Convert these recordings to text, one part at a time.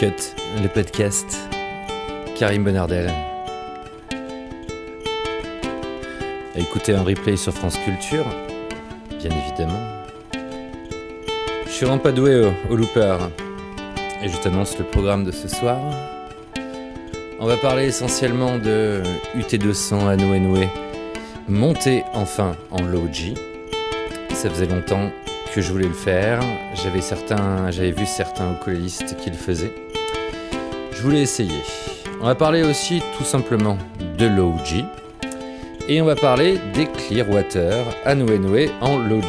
Cut, le podcast. Karim Bonardel. À écouter un replay sur France Culture, bien évidemment. Je suis vraiment pas doué au, looper. Et je t'annonce le programme de ce soir. On va parler essentiellement de UT200 à Noé monter enfin en low G. Ça faisait longtemps que je voulais le faire. J'avais certains, j'avais vu certains ukulélistes qui le faisaient. Je voulais essayer. On va parler aussi tout simplement de low G. Et on va parler des Clearwater à Noé en low G.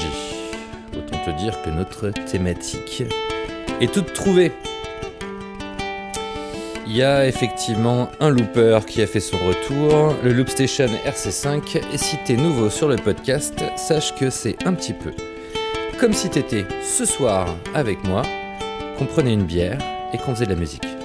Autant te dire que notre thématique est toute trouvée. Il y a effectivement un looper qui a fait son retour, le Loopstation RC5, et si t'es nouveau sur le podcast, sache que c'est un petit peu comme si t'étais ce soir avec moi, qu'on prenait une bière et qu'on faisait de la musique.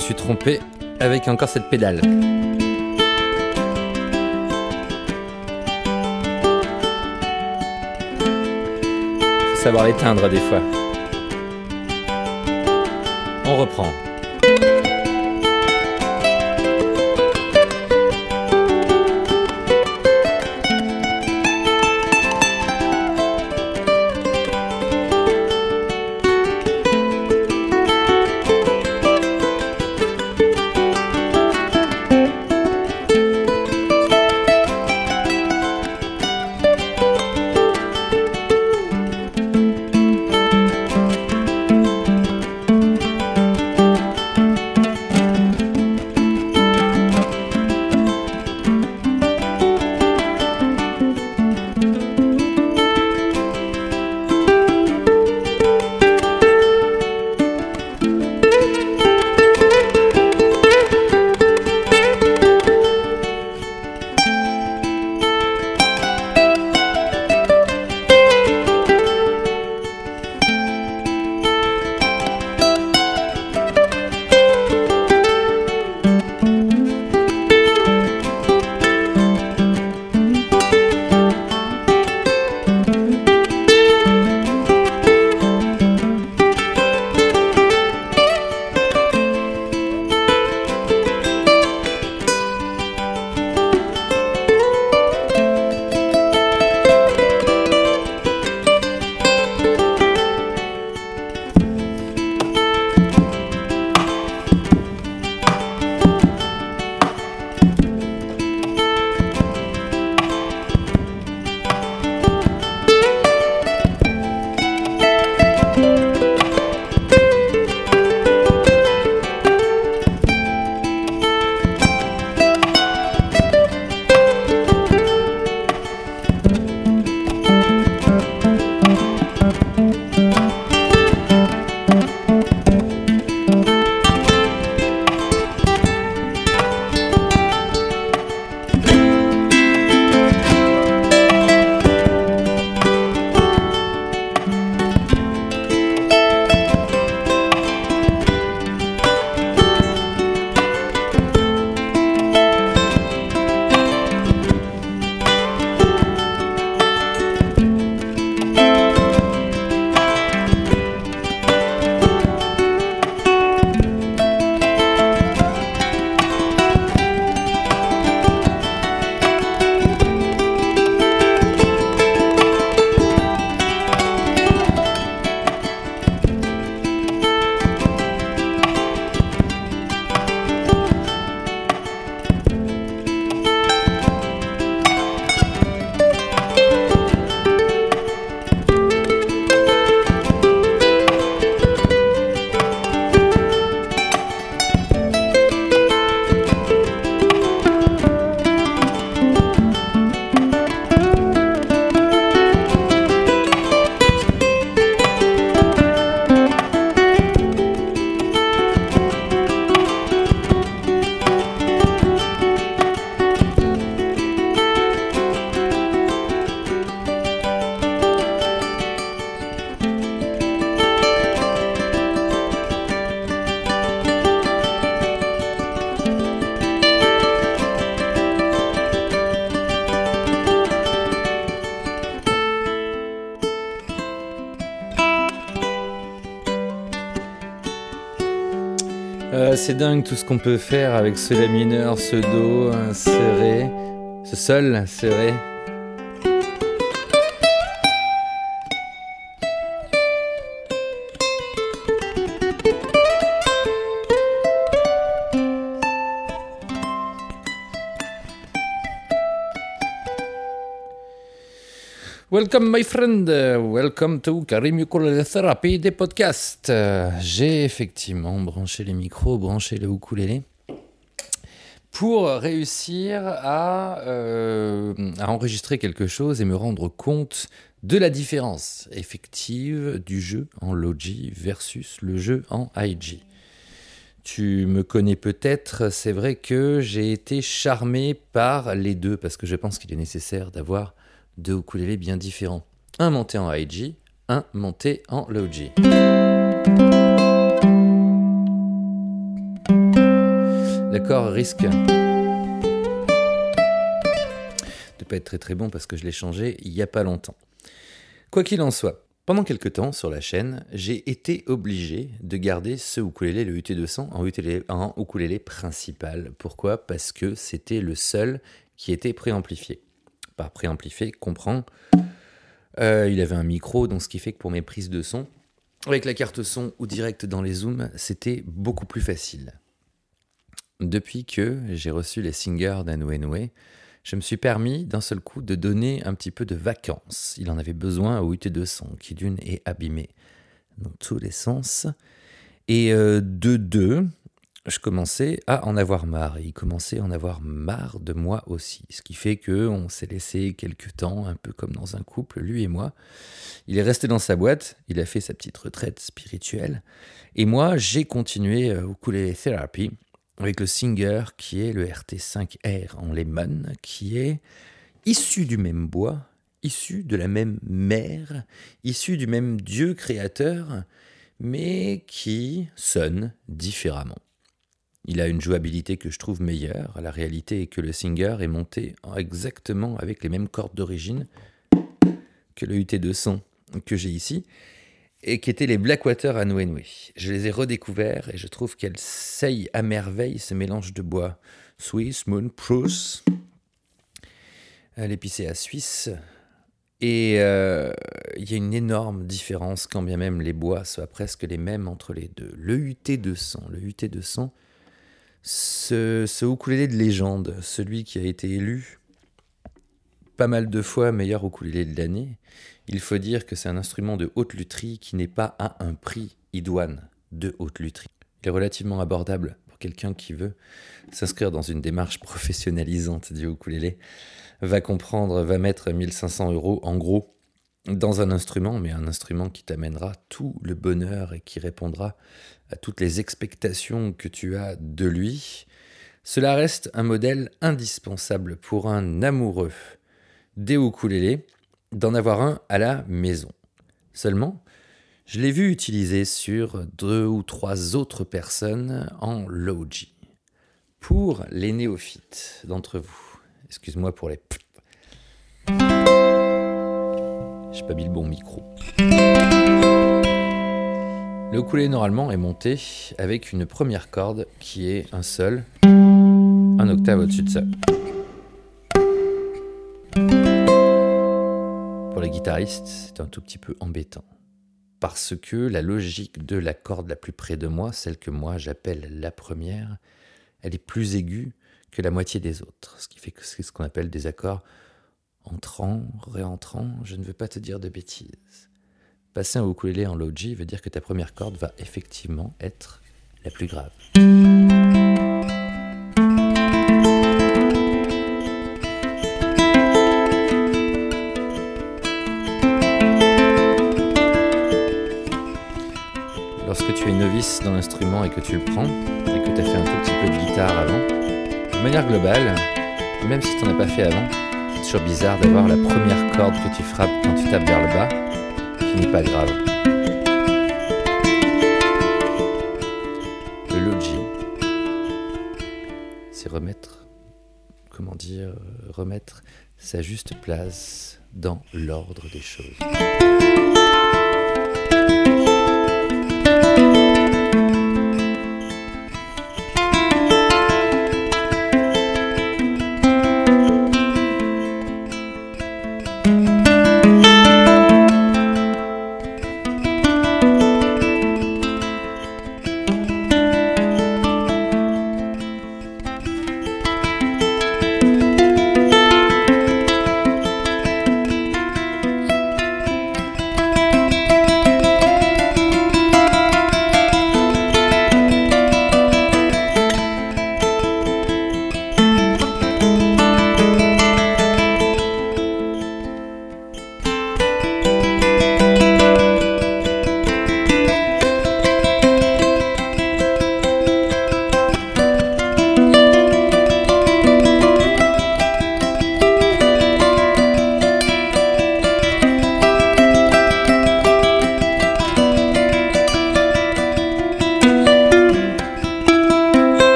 Suis trompé avec encore cette pédale. Faut savoir l'éteindre des fois. On reprend. C'est dingue tout ce qu'on peut faire avec ce La mineur, ce Do, ce Ré, ce Sol, ce. Welcome my friend, welcome to Karim Therapy des podcasts. J'ai effectivement branché les micros, branché le ukulélé pour réussir à, euh, à, enregistrer quelque chose et me rendre compte de la différence effective du jeu en Logi versus le jeu en IG. Tu me connais peut-être, c'est vrai que j'ai été charmé par les deux parce que je pense qu'il est nécessaire d'avoir deux ukulélés bien différents. Un monté en high un monté en low G. L'accord risque de pas être très très bon parce que je l'ai changé il n'y a pas longtemps. Quoi qu'il en soit, pendant quelques temps sur la chaîne, j'ai été obligé de garder ce ukulélé, le UT200, en ukulélé, en ukulélé principal. Pourquoi? Parce que c'était le seul qui était préamplifié préamplifié comprend. Euh, il avait un micro, donc ce qui fait que pour mes prises de son, avec la carte son ou direct dans les zooms, c'était beaucoup plus facile. Depuis que j'ai reçu les singers d'Anouenoué, je me suis permis d'un seul coup de donner un petit peu de vacances. Il en avait besoin au UT200, qui d'une est abîmé dans tous les sens. Et euh, de deux, je commençais à en avoir marre. Et il commençait à en avoir marre de moi aussi. Ce qui fait que on s'est laissé quelques temps, un peu comme dans un couple, lui et moi. Il est resté dans sa boîte, il a fait sa petite retraite spirituelle. Et moi, j'ai continué au ukulele therapy avec le Singer qui est le RT5R en lemon, qui est issu du même bois, issu de la même mère, issu du même Dieu créateur, mais qui sonne différemment. Il a une jouabilité que je trouve meilleure. La réalité est que le Singer est monté exactement avec les mêmes cordes d'origine que le UT200 que j'ai ici et qui étaient les Blackwater à Je les ai redécouverts et je trouve qu'elles saillent à merveille ce mélange de bois. Swiss, Moon, Pruss, l'épicéa suisse. Et euh, il y a une énorme différence, quand bien même les bois soient presque les mêmes entre les deux. Le UT200, le UT200, ce, ce ukulélé de légende, celui qui a été élu pas mal de fois meilleur ukulélé de l'année, il faut dire que c'est un instrument de haute lutherie qui n'est pas à un prix idoine de haute lutherie. Il est relativement abordable pour quelqu'un qui veut s'inscrire dans une démarche professionnalisante du ukulélé, va comprendre, va mettre 1500 euros en gros dans un instrument, mais un instrument qui t'amènera tout le bonheur et qui répondra à toutes les expectations que tu as de lui, cela reste un modèle indispensable pour un amoureux des ukulélés d'en avoir un à la maison. Seulement, je l'ai vu utiliser sur deux ou trois autres personnes en Logi. Pour les néophytes d'entre vous, excuse-moi pour les... J'ai pas mis le bon micro. Le ukulélé normalement est monté avec une première corde qui est un sol, un octave au-dessus de ça. Pour les guitaristes, c'est un tout petit peu embêtant. Parce que la logique de la corde la plus près de moi, celle que moi j'appelle la première, elle est plus aiguë que la moitié des autres. Ce qui fait que c'est ce qu'on appelle des accords entrants, réentrants. Je ne veux pas te dire de bêtises. Passer un ukulélé en low G veut dire que ta première corde va effectivement être la plus grave. Lorsque tu es novice dans l'instrument et que tu le prends, et que tu as fait un tout petit peu de guitare avant, de manière globale, même si tu n'en as pas fait avant, c'est toujours bizarre d'avoir la première corde que tu frappes quand tu tapes vers le bas pas grave. Le logi, c'est remettre, comment dire, remettre sa juste place dans l'ordre des choses.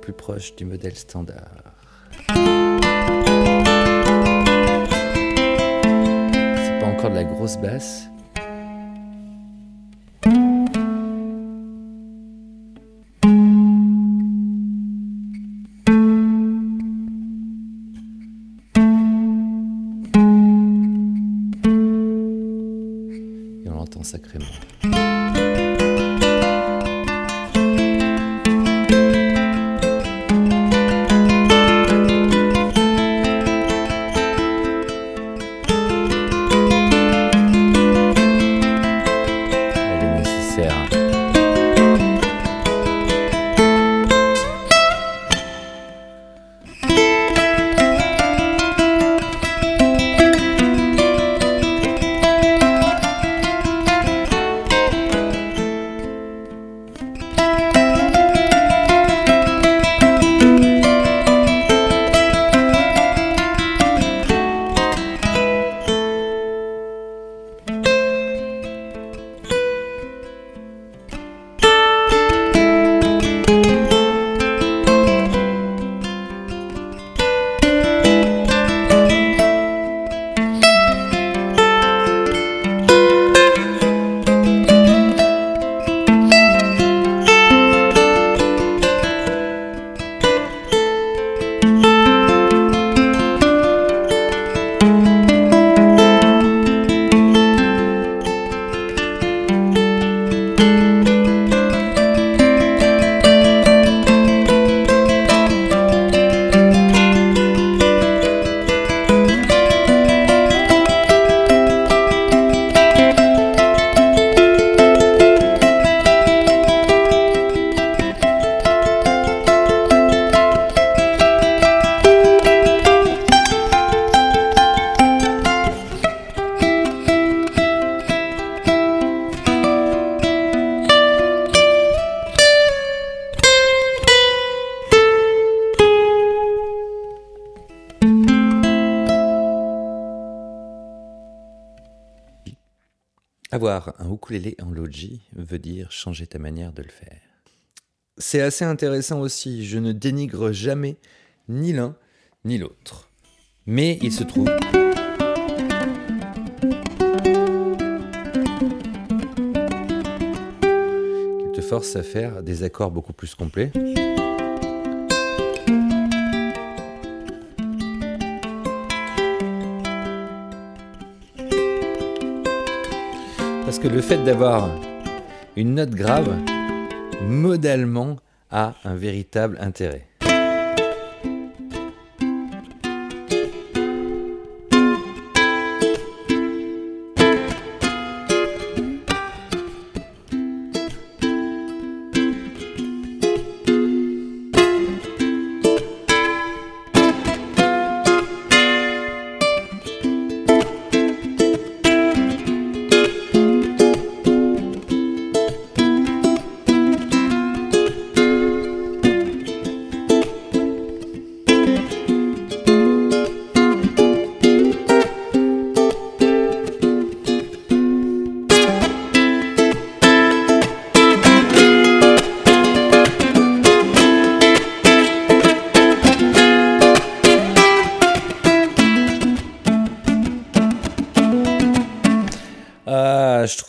Plus proche du modèle standard. C'est pas encore de la grosse basse, Un ukulélé en logi veut dire changer ta manière de le faire. C'est assez intéressant aussi, je ne dénigre jamais ni l'un ni l'autre. Mais il se trouve qu'il te force à faire des accords beaucoup plus complets. Parce que le fait d'avoir une note grave, modalement, a un véritable intérêt.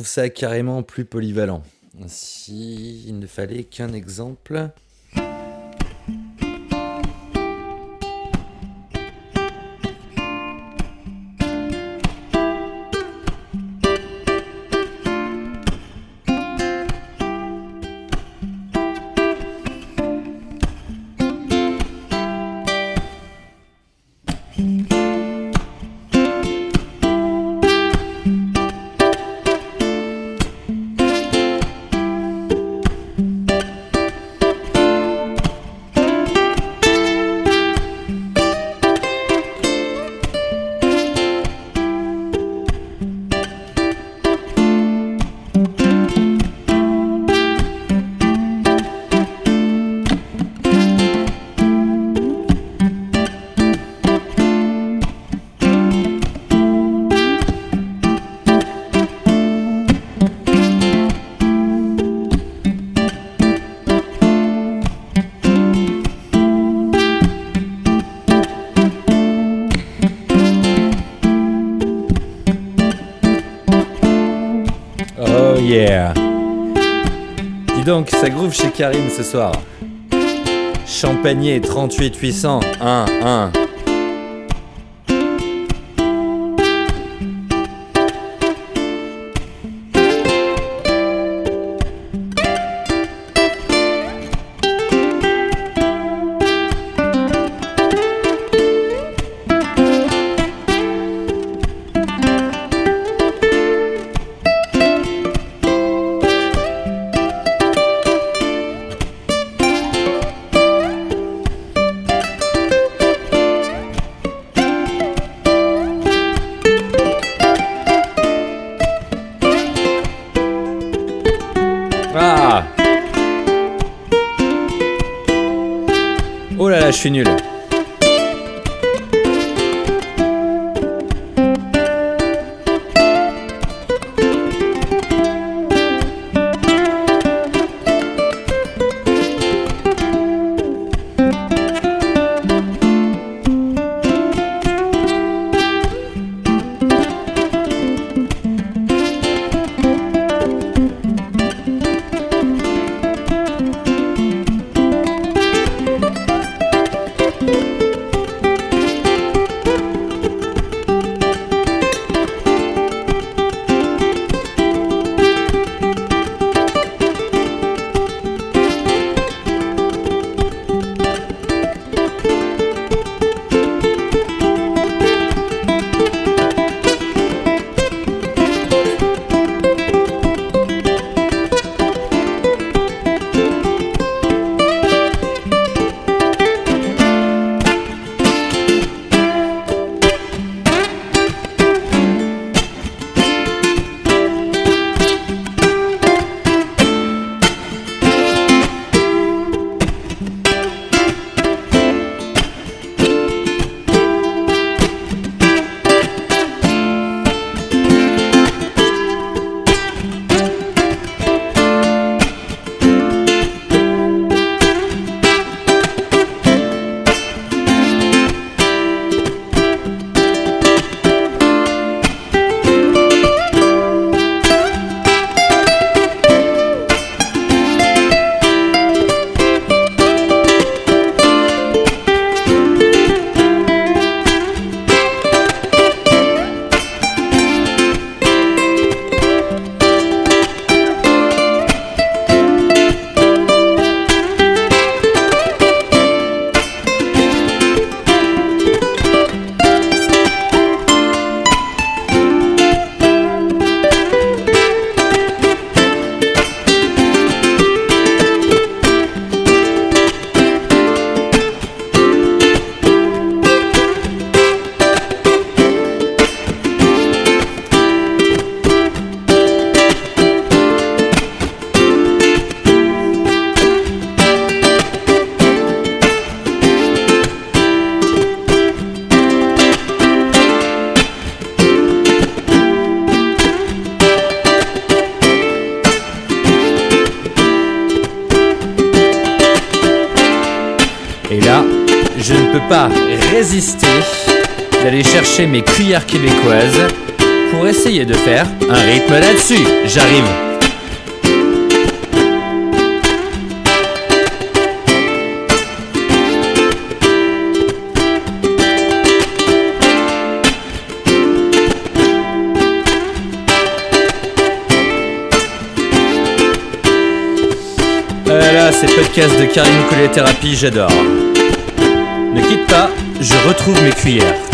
Ça carrément plus polyvalent. Si il ne fallait qu'un exemple. Dis donc, ça groove chez Karine ce soir. Champagné 38 800 1 1. Suis nul. Québécoises pour essayer de faire un rythme là-dessus. J'arrive. Voilà, ces podcasts de Karim Ukulele Thérapie, j'adore. Ne quitte pas, je retrouve mes cuillères.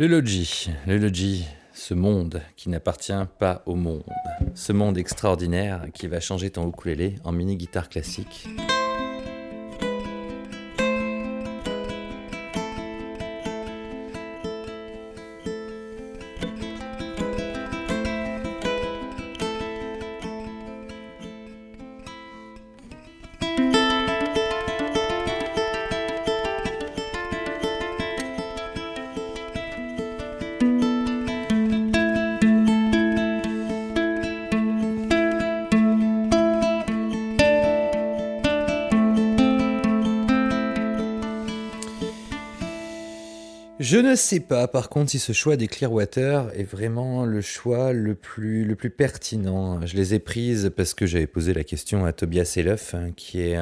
Le Logi, le Logi, ce monde qui n'appartient pas au monde, ce monde extraordinaire qui va changer ton ukulélé en mini guitare classique. Je ne sais pas par contre si ce choix des Clearwater est vraiment le choix le plus, le plus pertinent. Je les ai prises parce que j'avais posé la question à Tobias Elof hein, qui, est,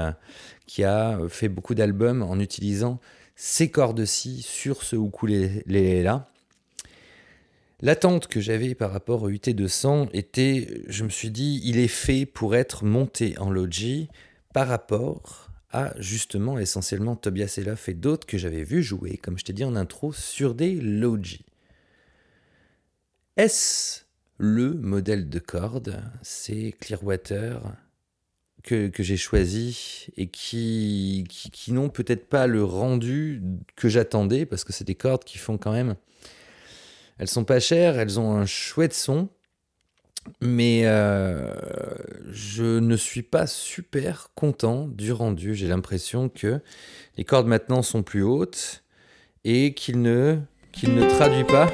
qui a fait beaucoup d'albums en utilisant ces cordes-ci sur ce ukulélé-là. L'attente que j'avais par rapport au UT200 était, je me suis dit, il est fait pour être monté en Logi par rapport justement essentiellement Tobias Elof et d'autres que j'avais vu jouer, comme je t'ai dit en intro, sur des Logi. Est-ce le modèle de corde C'est Clearwater que, que j'ai choisi et qui, qui, qui n'ont peut-être pas le rendu que j'attendais, parce que c'est des cordes qui font quand même... Elles sont pas chères, elles ont un chouette son, mais euh, je ne suis pas super content du rendu. J'ai l'impression que les cordes maintenant sont plus hautes et qu'il ne, ne traduit pas.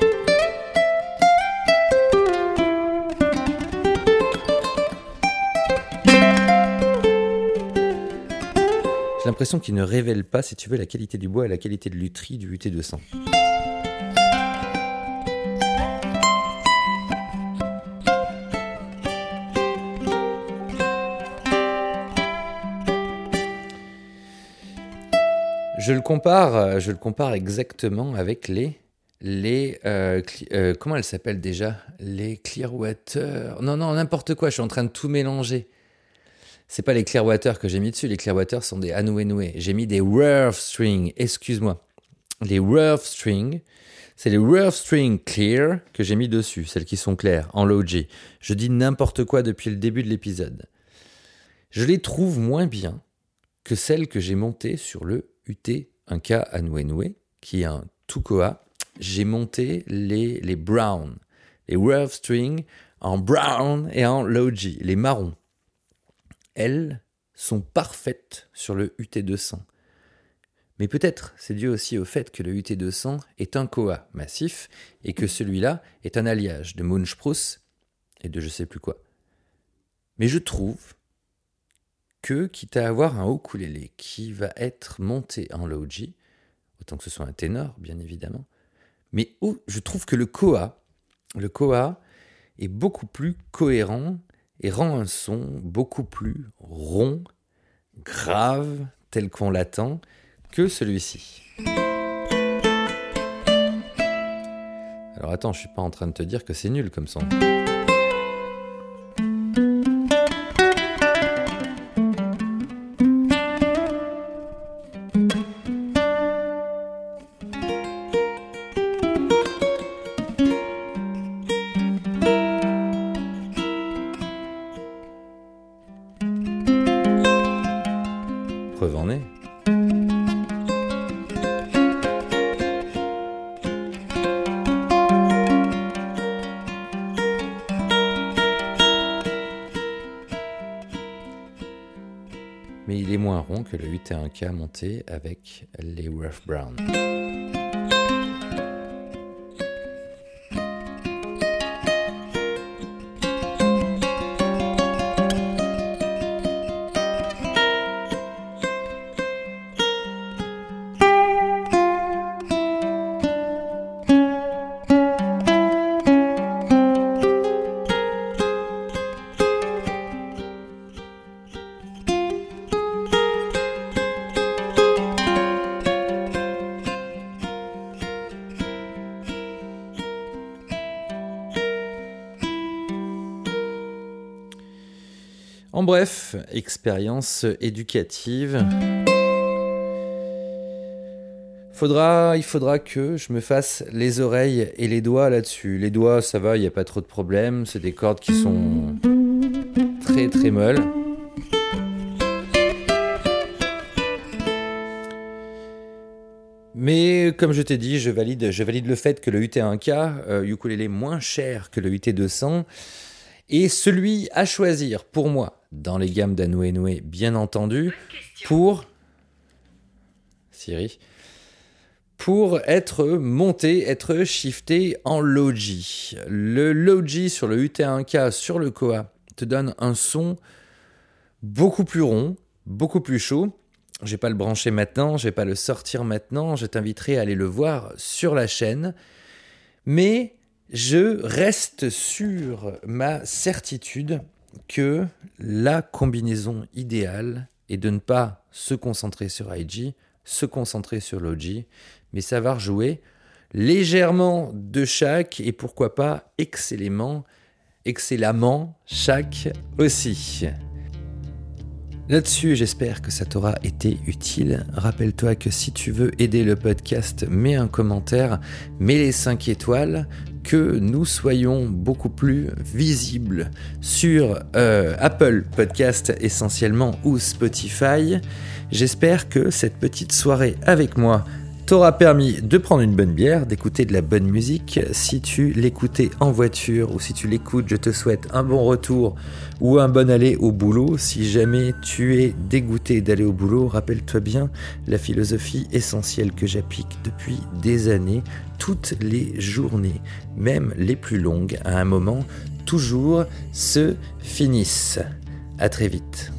J'ai l'impression qu'il ne révèle pas, si tu veux, la qualité du bois et la qualité de lutherie du UT200. Je le compare, euh, je le compare exactement avec les les euh, euh, comment elles s'appellent déjà? Les Clearwater. Non non n'importe quoi. Je suis en train de tout mélanger. C'est pas les Clearwater que j'ai mis dessus. Les Clearwater sont des Anouenoué. J'ai mis des Rough String. Excuse-moi. Les Rough String. C'est les Rough String Clear que j'ai mis dessus, celles qui sont claires, en low. Je dis n'importe quoi depuis le début de l'épisode. Je les trouve moins bien que celles que j'ai montées sur le UT un cas à qui est un Tukoa. J'ai monté les, les brown, les rough string en brown et en low G, les marrons. Elles sont parfaites sur le UT200. Mais peut-être c'est dû aussi au fait que le UT200 est un Koa massif et que celui-là est un alliage de Moonspruce et de je sais plus quoi. Mais je trouve que, quitte à avoir un ukulélé qui va être monté en low G, autant que ce soit un ténor, bien évidemment, mais où je trouve que le koa, le est beaucoup plus cohérent et rend un son beaucoup plus rond, grave, tel qu'on l'attend, que celui-ci. Alors attends, je suis pas en train de te dire que c'est nul comme son. 1K monté avec les Rough Brown. Bref, expérience éducative. il faudra que je me fasse les oreilles et les doigts là-dessus. Les doigts, ça va, il n'y a pas trop de problème. C'est des cordes qui sont très très molles. Mais comme je t'ai dit, je valide, je valide le fait que le UT1K, euh, ukulélé moins cher que le UT200, est celui à choisir pour moi, dans les gammes d'Anouenoué, bien entendu, pour... Siri pour être monté, être shifté en Logi. Le Logi sur le UT1K, sur le Koa, te donne un son beaucoup plus rond, beaucoup plus chaud. Je vais pas le brancher maintenant, je vais pas le sortir maintenant, je t'inviterai à aller le voir sur la chaîne. Mais je reste sur ma certitude que la combinaison idéale est de ne pas se concentrer sur IG, se concentrer sur Logi, mais savoir jouer légèrement de chaque et pourquoi pas excellemment, excellemment chaque aussi. Là-dessus, j'espère que ça t'aura été utile. Rappelle-toi que si tu veux aider le podcast, mets un commentaire, mets les 5 étoiles, que nous soyons beaucoup plus visibles sur euh, Apple Podcast essentiellement ou Spotify. J'espère que cette petite soirée avec moi t'aura permis de prendre une bonne bière, d'écouter de la bonne musique. Si tu l'écoutais en voiture ou si tu l'écoutes, je te souhaite un bon retour ou un bon aller au boulot. Si jamais tu es dégoûté d'aller au boulot, rappelle-toi bien la philosophie essentielle que j'applique depuis des années, toutes les journées, même les plus longues, à un moment, toujours se finissent. À très vite.